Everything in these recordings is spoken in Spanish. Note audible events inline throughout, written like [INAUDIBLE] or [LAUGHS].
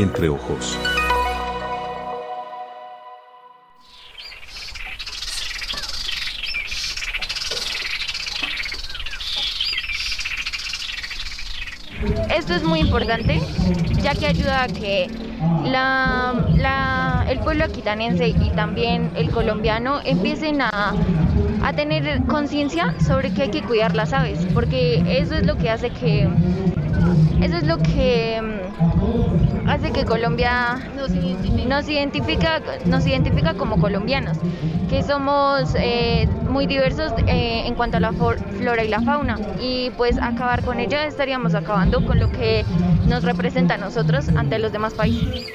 Entre ojos. Esto es muy importante, ya que ayuda a que el pueblo aquitaniense y también el colombiano empiecen a, a tener conciencia sobre que hay que cuidar las aves, porque eso es lo que hace que eso es lo que mm, hace que Colombia nos identifica, nos identifica, como colombianos, que somos eh, muy diversos eh, en cuanto a la flora y la fauna. Y pues acabar con ella estaríamos acabando con lo que nos representa a nosotros ante los demás países.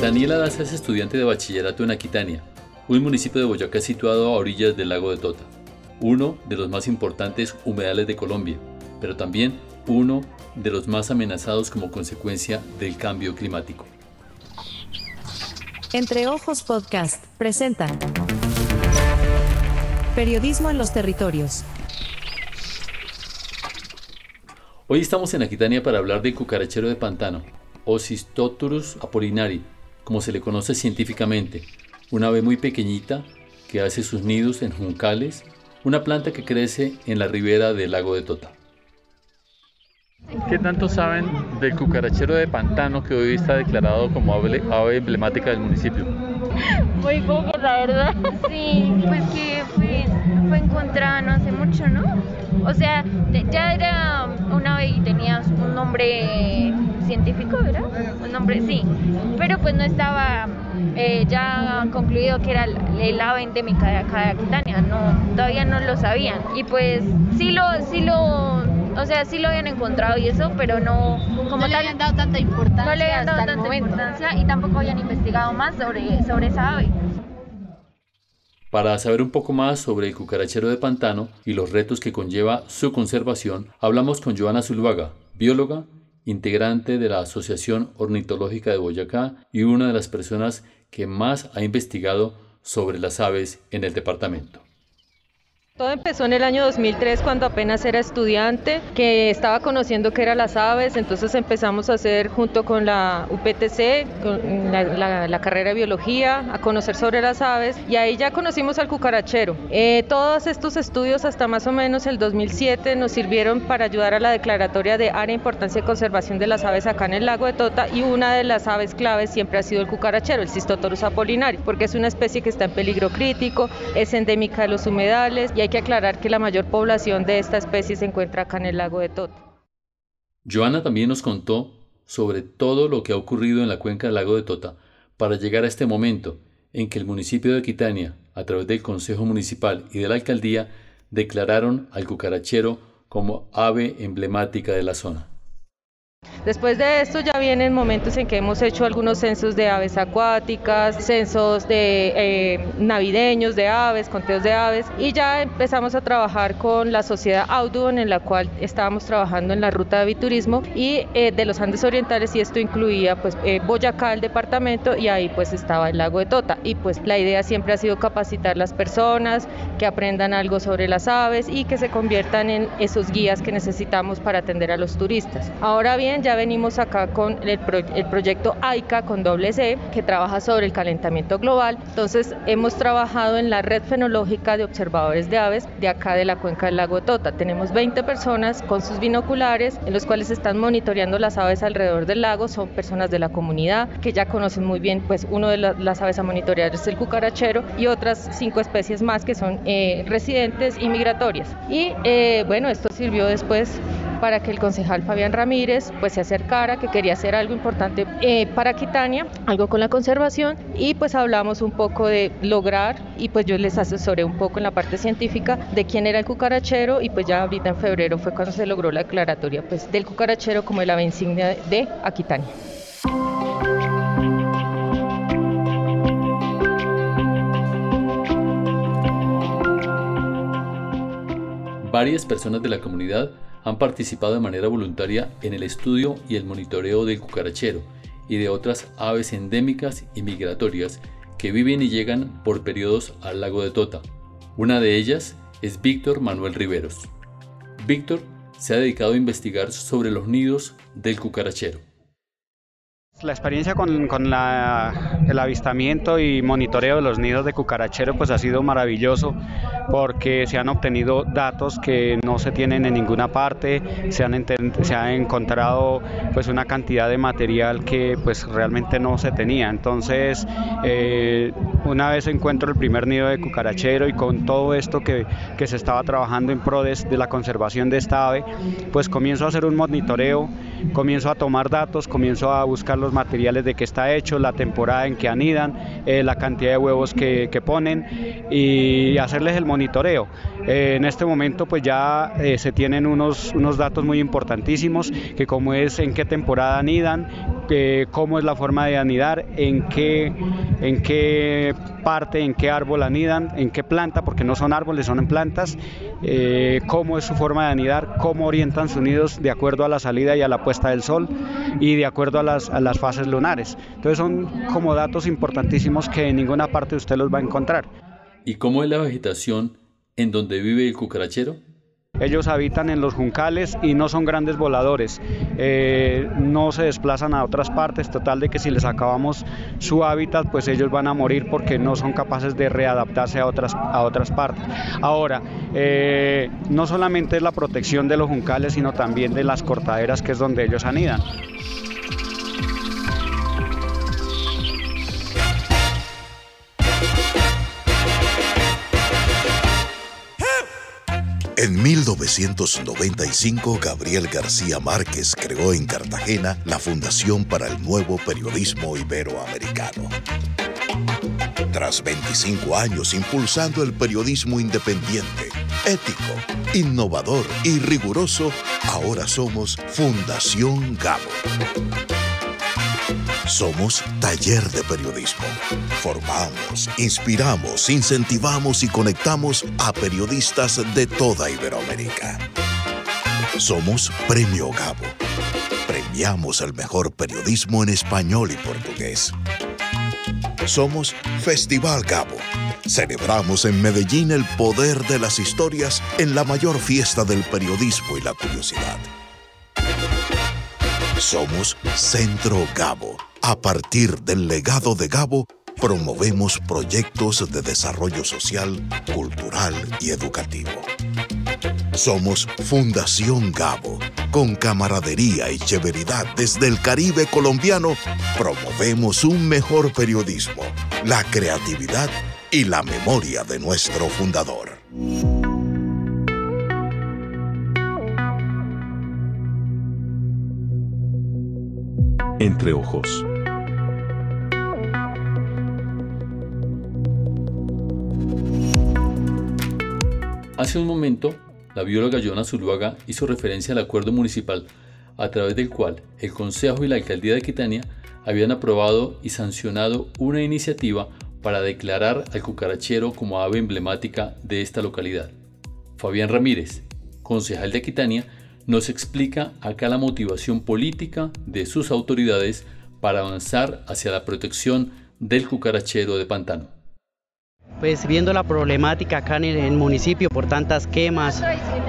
Daniela Daza es estudiante de bachillerato en Aquitania, un municipio de Boyacá situado a orillas del lago de Tota uno de los más importantes humedales de Colombia, pero también uno de los más amenazados como consecuencia del cambio climático. Entre Ojos Podcast presenta Periodismo en los territorios. Hoy estamos en Aquitania para hablar del cucarachero de pantano, Osistoturus apolinari, como se le conoce científicamente, una ave muy pequeñita que hace sus nidos en juncales una planta que crece en la ribera del lago de Tota. ¿Qué tanto saben del cucarachero de pantano que hoy está declarado como ave, emblemática del municipio? Muy poco, la verdad. [LAUGHS] Sí, pues que fue, fue encontrada no hace mucho, ¿no? O sea, ya era una ave y tenía un nombre científico, ¿verdad? Un nombre, sí. Pero pues no estaba eh, ya concluido que era el ave endémica de acá de Aquitania, no, todavía no lo sabían. Y pues sí lo, sí lo, o sea, sí lo habían encontrado y eso, pero no como no le habían dado tanta importancia. No le habían dado tanta importancia y tampoco habían investigado más sobre, sobre esa ave. Para saber un poco más sobre el cucarachero de pantano y los retos que conlleva su conservación, hablamos con Joana Zuluaga, bióloga integrante de la Asociación Ornitológica de Boyacá y una de las personas que más ha investigado sobre las aves en el departamento. Todo empezó en el año 2003 cuando apenas era estudiante, que estaba conociendo qué eran las aves, entonces empezamos a hacer junto con la UPTC, con la, carrera de biología, a conocer sobre las aves. Y ahí ya conocimos al cucarachero. Eh, todos estos estudios hasta más o menos el 2007 nos sirvieron para ayudar a la declaratoria de área de importancia de conservación de las aves acá en el lago de Tota. Y una de las aves claves siempre ha sido el cucarachero, el Cistotorus apolinari, porque es una especie que está en peligro crítico, es endémica de los humedales y hay que aclarar que la mayor población de esta especie se encuentra acá en el lago de Tota. Joana también nos contó sobre todo lo que ha ocurrido en la cuenca del lago de Tota para llegar a este momento en que el municipio de Quitania, a través del Consejo Municipal y de la Alcaldía, declararon al cucarachero como ave emblemática de la zona. Después de esto ya vienen momentos en que hemos hecho algunos censos de aves acuáticas, censos de eh, navideños de aves, conteos de aves y ya empezamos a trabajar con la sociedad Audubon en la cual estábamos trabajando en la ruta de aviturismo y eh, de los Andes Orientales y esto incluía pues eh, Boyacá, el departamento y ahí pues estaba el lago de Tota y pues la idea siempre ha sido capacitar las personas, que aprendan algo sobre las aves y que se conviertan en esos guías que necesitamos para atender a los turistas. Ahora bien, ya venimos acá con el, proyecto AICA con doble C, que trabaja sobre el calentamiento global. Entonces, hemos trabajado en la red fenológica de observadores de aves de acá de la cuenca del lago Tota. Tenemos 20 personas con sus binoculares en los cuales están monitoreando las aves alrededor del lago. Son personas de la comunidad que ya conocen muy bien, pues uno de las aves a monitorear es el cucarachero y otras cinco especies más que son eh, residentes y migratorias. Y eh, bueno, esto sirvió después para que el concejal Fabián Ramírez pues se acercara, que quería hacer algo importante eh, para Quitania, algo con la conservación y pues hablamos un poco de lograr y pues yo les asesoré un poco en la parte científica de quién era el cucarachero y pues ya ahorita en febrero fue cuando se logró la declaratoria pues del cucarachero como el ave insignia de Aquitania. Varias personas de la comunidad han participado de manera voluntaria en el estudio y el monitoreo del cucarachero y de otras aves endémicas y migratorias que viven y llegan por periodos al lago de Tota. Una de ellas es Víctor Manuel Riveros. Víctor se ha dedicado a investigar sobre los nidos del cucarachero. La experiencia con, la, el avistamiento y monitoreo de los nidos de cucarachero pues ha sido maravilloso porque se han obtenido datos que no se tienen en ninguna parte, se han, ha encontrado pues una cantidad de material que pues realmente no se tenía. Entonces eh, una vez encuentro el primer nido de cucarachero y con todo esto que, que se estaba trabajando en pro de, la conservación de esta ave, pues comienzo a hacer un monitoreo, comienzo a tomar datos, comienzo a buscar los materiales de que está hecho, la temporada en que anidan, eh, la cantidad de huevos que, ponen y hacerles el monitoreo. Eh, en este momento pues ya eh, se tienen unos, unos datos muy importantísimos que como es en qué temporada anidan, cómo es la forma de anidar, en qué, en qué parte, en qué árbol anidan, en qué planta, porque no son árboles, son en plantas, cómo es su forma de anidar, cómo orientan sus nidos de acuerdo a la salida y a la puesta del sol y de acuerdo a las, a las fases lunares. Entonces son como datos importantísimos que en ninguna parte usted los va a encontrar. ¿Y cómo es la vegetación en donde vive el cucarachero? Ellos habitan en los juncales y no son grandes voladores, eh, no se desplazan a otras partes, total de que si les acabamos su hábitat, pues ellos van a morir porque no son capaces de readaptarse a otras, a otras partes. Ahora, eh, no solamente es la protección de los juncales, sino también de las cortaderas, que es donde ellos anidan. En 1995, Gabriel García Márquez creó en Cartagena la Fundación para el Nuevo Periodismo Iberoamericano. Tras 25 años impulsando el periodismo independiente, ético, innovador y riguroso, ahora somos Fundación Gabo somos Taller de Periodismo. Formamos, inspiramos, incentivamos y conectamos a periodistas de toda Iberoamérica. Somos Premio Gabo. Premiamos el mejor periodismo en español y portugués. Somos Festival Gabo. Celebramos en Medellín el poder de las historias en la mayor fiesta del periodismo y la curiosidad. Somos Centro Gabo a partir del legado de Gabo, promovemos proyectos de desarrollo social, cultural y educativo. Somos Fundación Gabo. Con camaradería y severidad desde el Caribe colombiano, promovemos un mejor periodismo, la creatividad y la memoria de nuestro fundador. Entre ojos. Hace un momento, la bióloga Joana Zuluaga hizo referencia al acuerdo municipal a través del cual el Consejo y la Alcaldía de Quitania habían aprobado y sancionado una iniciativa para declarar al cucarachero como ave emblemática de esta localidad. Fabián Ramírez, concejal de Quitania, nos explica acá la motivación política de sus autoridades para avanzar hacia la protección del cucarachero de pantano pues viendo la problemática acá en el, municipio por tantas quemas,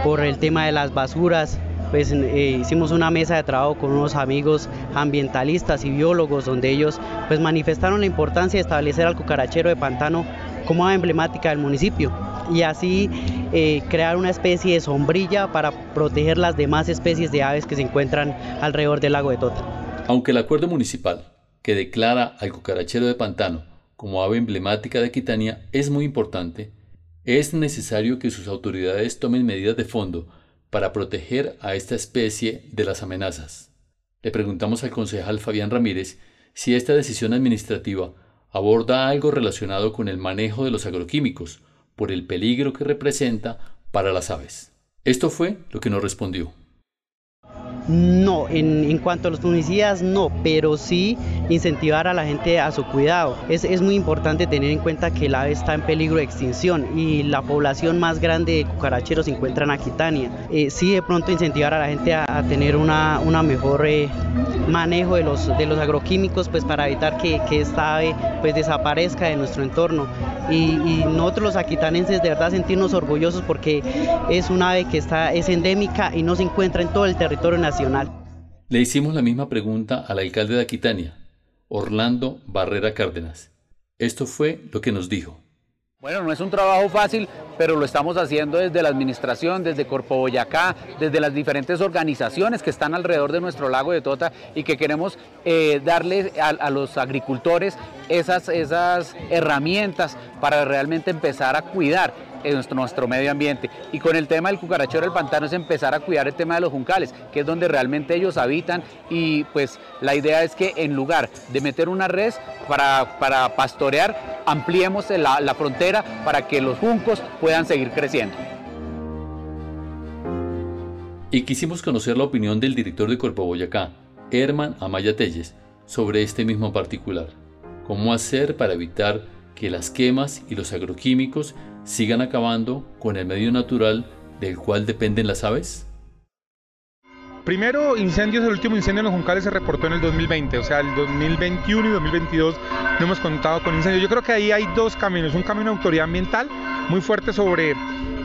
por el tema de las basuras, pues eh, hicimos una mesa de trabajo con unos amigos ambientalistas y biólogos donde ellos pues manifestaron la importancia de establecer al cucarachero de pantano como emblemática del municipio y así eh, crear una especie de sombrilla para proteger las demás especies de aves que se encuentran alrededor del lago de Tota. Aunque el acuerdo municipal que declara al cucarachero de pantano como ave emblemática de Aquitania es muy importante, es necesario que sus autoridades tomen medidas de fondo para proteger a esta especie de las amenazas. Le preguntamos al concejal Fabián Ramírez si esta decisión administrativa aborda algo relacionado con el manejo de los agroquímicos por el peligro que representa para las aves. Esto fue lo que nos respondió. No, en, cuanto a los fungicidas no, pero sí incentivar a la gente a su cuidado. Es, muy importante tener en cuenta que el ave está en peligro de extinción y la población más grande de cucaracheros se encuentra en Aquitania. Eh, sí de pronto incentivar a la gente a, tener una, mejor eh, manejo de los, agroquímicos pues para evitar que, esta ave pues desaparezca de nuestro entorno y, nosotros los aquitanenses de verdad sentirnos orgullosos porque es una ave que está, es endémica y no se encuentra en todo el territorio nacional. Le hicimos la misma pregunta al alcalde de Aquitania, Orlando Barrera Cárdenas. Esto fue lo que nos dijo. Bueno, no es un trabajo fácil, pero lo estamos haciendo desde la administración, desde Corpo Boyacá, desde las diferentes organizaciones que están alrededor de nuestro lago de Tota y que queremos eh, darle a, los agricultores esas, esas herramientas para realmente empezar a cuidar nuestro, nuestro medio ambiente. Y con el tema del cucarachero del pantano es empezar a cuidar el tema de los juncales, que es donde realmente ellos habitan y pues la idea es que en lugar de meter una res para, para pastorear, ampliemos la, la frontera para que los juncos puedan seguir creciendo. Y quisimos conocer la opinión del director de Cuerpo Boyacá, Herman Amaya Telles, sobre este mismo particular. ¿Cómo hacer para evitar que las quemas y los agroquímicos sigan acabando con el medio natural del cual dependen las aves? Primero, incendios, el último incendio en los Juncales se reportó en el 2020, o sea, el 2021 y 2022 no hemos contado con incendios. Yo creo que ahí hay dos caminos, un camino de autoridad ambiental muy fuerte sobre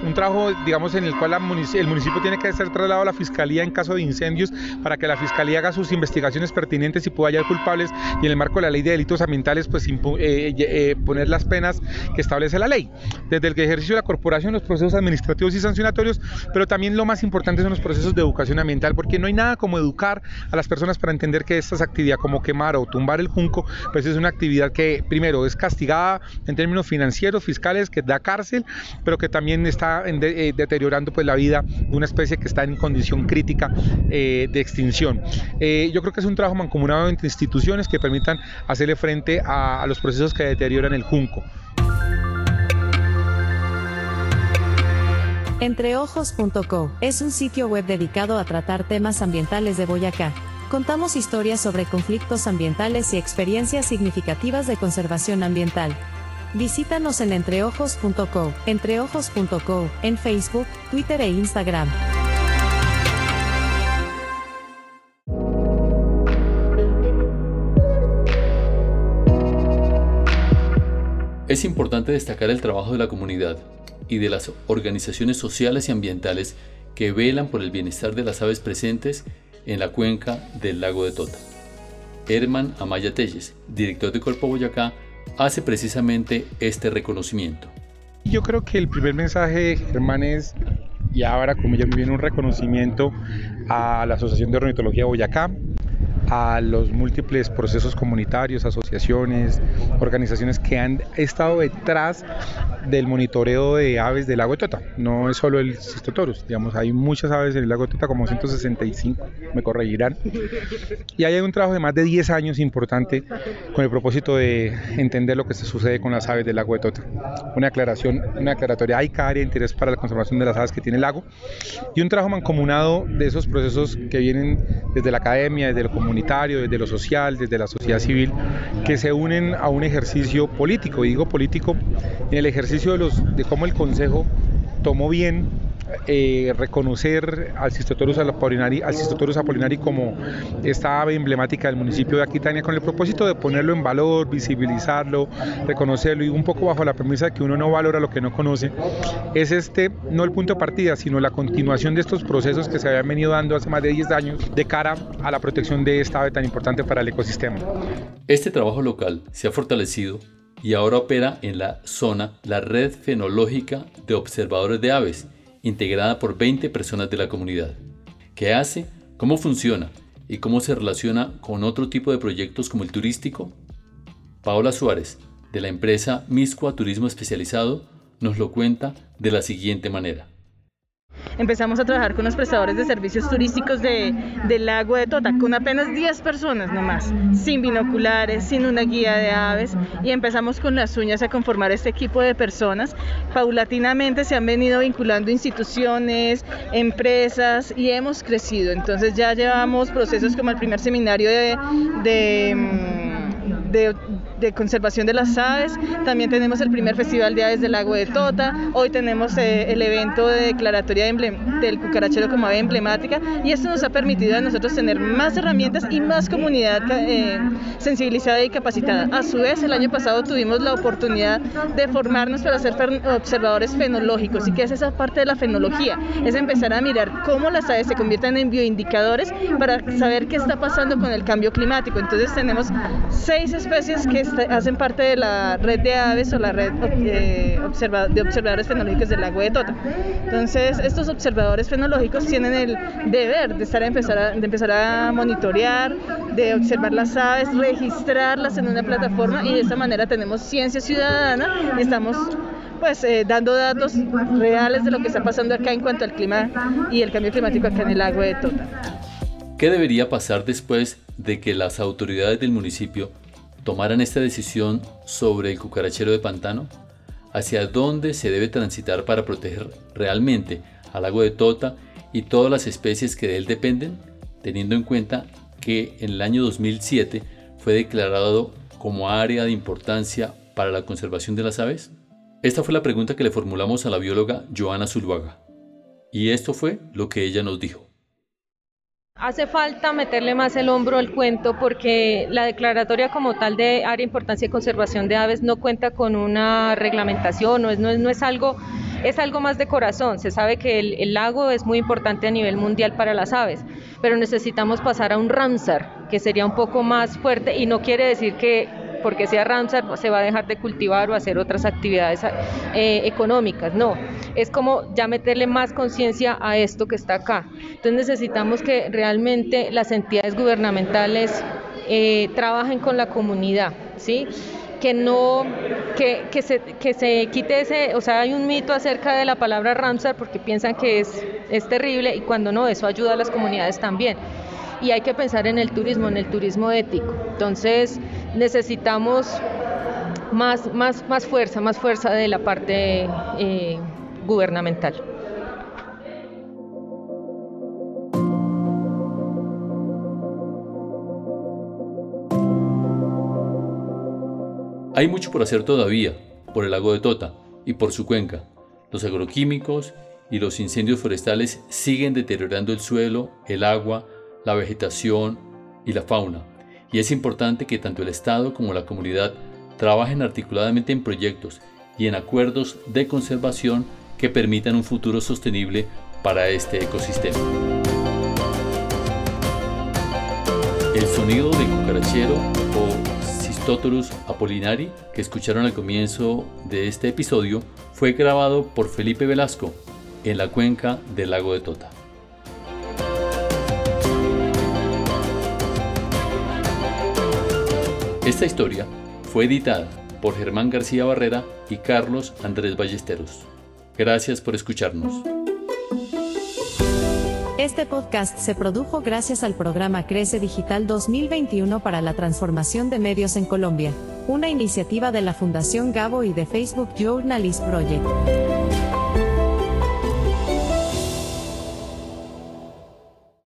un trabajo, digamos, en el cual el municipio tiene que ser trasladado a la fiscalía en caso de incendios para que la fiscalía haga sus investigaciones pertinentes y pueda hallar culpables y en el marco de la ley de delitos ambientales, pues eh, eh, poner las penas que establece la ley. Desde el ejercicio de la corporación, los procesos administrativos y sancionatorios, pero también lo más importante son los procesos de educación ambiental, porque no hay nada como educar a las personas para entender que esta actividad como quemar o tumbar el junco, pues es una actividad que primero es castigada en términos financieros, fiscales, que da cárcel, pero que también está eh, deteriorando pues la vida de una especie que está en condición crítica eh, de extinción. Eh, yo creo que es un trabajo mancomunado entre instituciones que permitan hacerle frente a, a los procesos que deterioran el junco. Entreojos.co es un sitio web dedicado a tratar temas ambientales de Boyacá. Contamos historias sobre conflictos ambientales y experiencias significativas de conservación ambiental. Visítanos en entreojos.co, entreojos.co, en Facebook, Twitter e Instagram. Es importante destacar el trabajo de la comunidad y de las organizaciones sociales y ambientales que velan por el bienestar de las aves presentes en la cuenca del lago de Tota. Herman Amaya Telles, director de Cuerpo Boyacá, hace precisamente este reconocimiento. Yo creo que el primer mensaje, Germán, es, y ahora como ya viene un reconocimiento a la Asociación de Ornitología Boyacá, a los múltiples procesos comunitarios, asociaciones, organizaciones que han estado detrás del monitoreo de aves del lago Tota. No es solo el Cistotorus, digamos, hay muchas aves en el lago Tota, como 165, me corregirán. Y hay un trabajo de más de 10 años importante con el propósito de entender lo que se sucede con las aves del lago de Tota. Una aclaración, una aclaratoria, hay cada área de interés para la conservación de las aves que tiene el lago y un trabajo mancomunado de esos procesos que vienen desde la academia, desde lo comunitario, desde lo social, desde la sociedad civil, que se unen a un ejercicio político. Y digo político en el ejercicio de, los, de cómo el Consejo tomó bien eh, reconocer al Cistotorus apolinari, al Cistotorus apolinari como esta ave emblemática del municipio de Aquitania con el propósito de ponerlo en valor, visibilizarlo, reconocerlo y un poco bajo la premisa de que uno no valora lo que no conoce, es este no el punto de partida, sino la continuación de estos procesos que se habían venido dando hace más de 10 años de cara a la protección de esta ave tan importante para el ecosistema. Este trabajo local se ha fortalecido y ahora opera en la zona la red fenológica de observadores de aves integrada por 20 personas de la comunidad. ¿Qué hace? ¿Cómo funciona? ¿Y cómo se relaciona con otro tipo de proyectos como el turístico? Paola Suárez, de la empresa Miscua Turismo Especializado, nos lo cuenta de la siguiente manera empezamos a trabajar con los prestadores de servicios turísticos de, del lago de Tota, con apenas 10 personas nomás, sin binoculares, sin una guía de aves, y empezamos con las uñas a conformar este equipo de personas. Paulatinamente se han venido vinculando instituciones, empresas, y hemos crecido. Entonces ya llevamos procesos como el primer seminario de, de de conservación de las aves, también tenemos el primer Festival de Aves del Lago de Tota, hoy tenemos eh, el evento de declaratoria del cucarachero como ave emblemática. Y esto nos ha permitido a nosotros tener más herramientas y más comunidad eh, sensibilizada y capacitada. A su vez, el año pasado tuvimos la oportunidad de formarnos para ser observadores fenológicos. Y que es esa parte de la fenología, es empezar a mirar cómo las aves se convierten en bioindicadores para saber qué está pasando con el cambio climático. Entonces tenemos seis especies que hacen parte de la red de aves o la red eh, de observadores fenológicos del lago de Tota. Entonces estos observadores fenológicos tienen el deber de, estar empezar a, de empezar a monitorear, de observar las aves, registrarlas en una plataforma y de esta manera tenemos ciencia ciudadana y estamos pues eh, dando datos reales de lo que está pasando acá en cuanto al clima y el cambio climático acá en el lago de Tota. ¿Qué debería pasar después de que las autoridades del municipio tomaran esta decisión sobre el cucarachero de pantano? ¿Hacia dónde se debe transitar para proteger realmente al lago de Tota y todas las especies que de él dependen, teniendo en cuenta que en el año 2007 fue declarado como área de importancia para la conservación de las aves? Esta fue la pregunta que le formulamos a la bióloga Joana Zuluaga. Y esto fue lo que ella nos dijo. Hace falta meterle más el hombro al cuento porque la declaratoria como tal de área de importancia de conservación de aves no cuenta con una reglamentación, no es, no es, algo es algo más de corazón. Se sabe que el, lago es muy importante a nivel mundial para las aves, pero necesitamos pasar a un Ramsar, que sería un poco más fuerte y no quiere decir que porque sea Ramsar se va a dejar de cultivar o hacer otras actividades eh, económicas, no, es como ya meterle más conciencia a esto que está acá. Entonces necesitamos que realmente las entidades gubernamentales eh, trabajen con la comunidad, ¿sí? que no, que, que, se, que se quite ese, o sea, hay un mito acerca de la palabra Ramsar porque piensan que es, es terrible y cuando no, eso ayuda a las comunidades también y hay que pensar en el turismo, en el turismo ético. Entonces necesitamos más, más, más fuerza, más fuerza de la parte eh, gubernamental. Hay mucho por hacer todavía por el lago de Tota y por su cuenca. Los agroquímicos y los incendios forestales siguen deteriorando el suelo, el agua, la vegetación y la fauna, y es importante que tanto el Estado como la comunidad trabajen articuladamente en proyectos y en acuerdos de conservación que permitan un futuro sostenible para este ecosistema. El sonido del cucarachero o Cistotorus apolinari que escucharon al comienzo de este episodio fue grabado por Felipe Velasco en la cuenca del lago de Tota. Esta historia fue editada por Germán García Barrera y Carlos Andrés Ballesteros. Gracias por escucharnos. Este podcast se produjo gracias al programa Crece Digital 2021 para la transformación de medios en Colombia, una iniciativa de la Fundación Gabo y de Facebook Journalist Project.